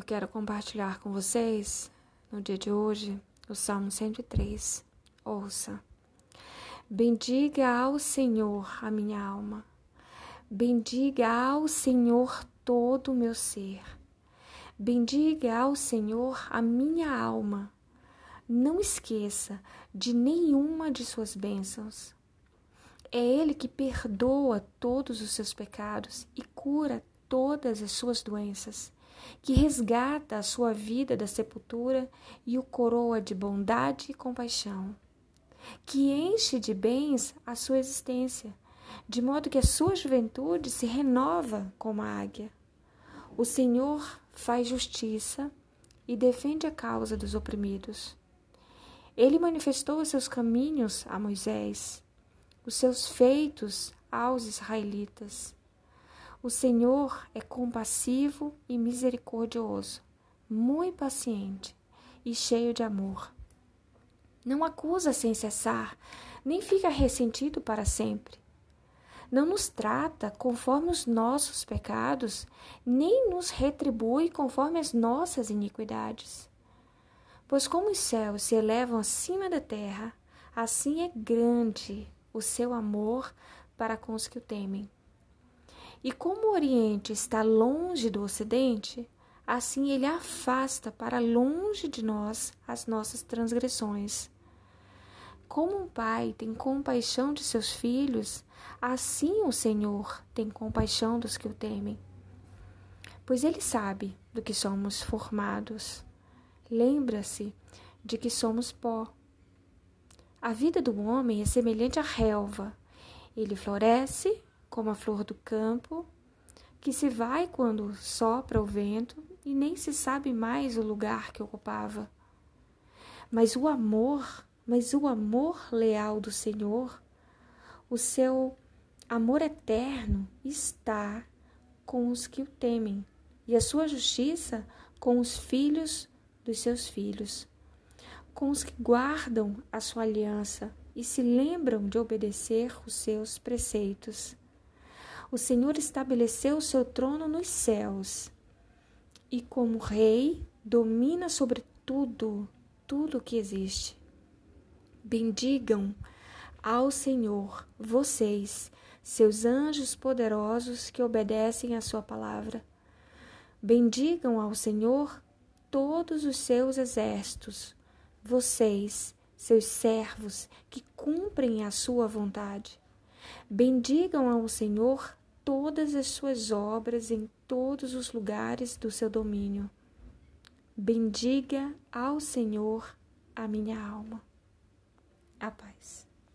eu quero compartilhar com vocês, no dia de hoje, o Salmo 103. Ouça. Bendiga ao Senhor a minha alma. Bendiga ao Senhor todo o meu ser. Bendiga ao Senhor a minha alma. Não esqueça de nenhuma de suas bênçãos. É Ele que perdoa todos os seus pecados e cura todas as suas doenças, que resgata a sua vida da sepultura e o coroa de bondade e compaixão, que enche de bens a sua existência, de modo que a sua juventude se renova como a águia. O Senhor faz justiça e defende a causa dos oprimidos. Ele manifestou os seus caminhos a Moisés, os seus feitos aos israelitas. O Senhor é compassivo e misericordioso, muito paciente e cheio de amor. Não acusa sem cessar, nem fica ressentido para sempre. Não nos trata conforme os nossos pecados, nem nos retribui conforme as nossas iniquidades. Pois como os céus se elevam acima da terra, assim é grande o seu amor para com os que o temem. E como o Oriente está longe do Ocidente, assim ele afasta para longe de nós as nossas transgressões. Como um pai tem compaixão de seus filhos, assim o Senhor tem compaixão dos que o temem. Pois ele sabe do que somos formados. Lembra-se de que somos pó. A vida do homem é semelhante à relva. Ele floresce como a flor do campo, que se vai quando sopra o vento e nem se sabe mais o lugar que ocupava. Mas o amor, mas o amor leal do Senhor, o seu amor eterno está com os que o temem, e a sua justiça com os filhos dos seus filhos, com os que guardam a sua aliança e se lembram de obedecer os seus preceitos o Senhor estabeleceu o seu trono nos céus e, como rei, domina sobre tudo, tudo que existe. Bendigam ao Senhor, vocês, seus anjos poderosos que obedecem à sua palavra. Bendigam ao Senhor todos os seus exércitos, vocês, seus servos que cumprem a sua vontade. Bendigam ao Senhor todas as suas obras em todos os lugares do seu domínio. Bendiga ao Senhor a minha alma. A paz.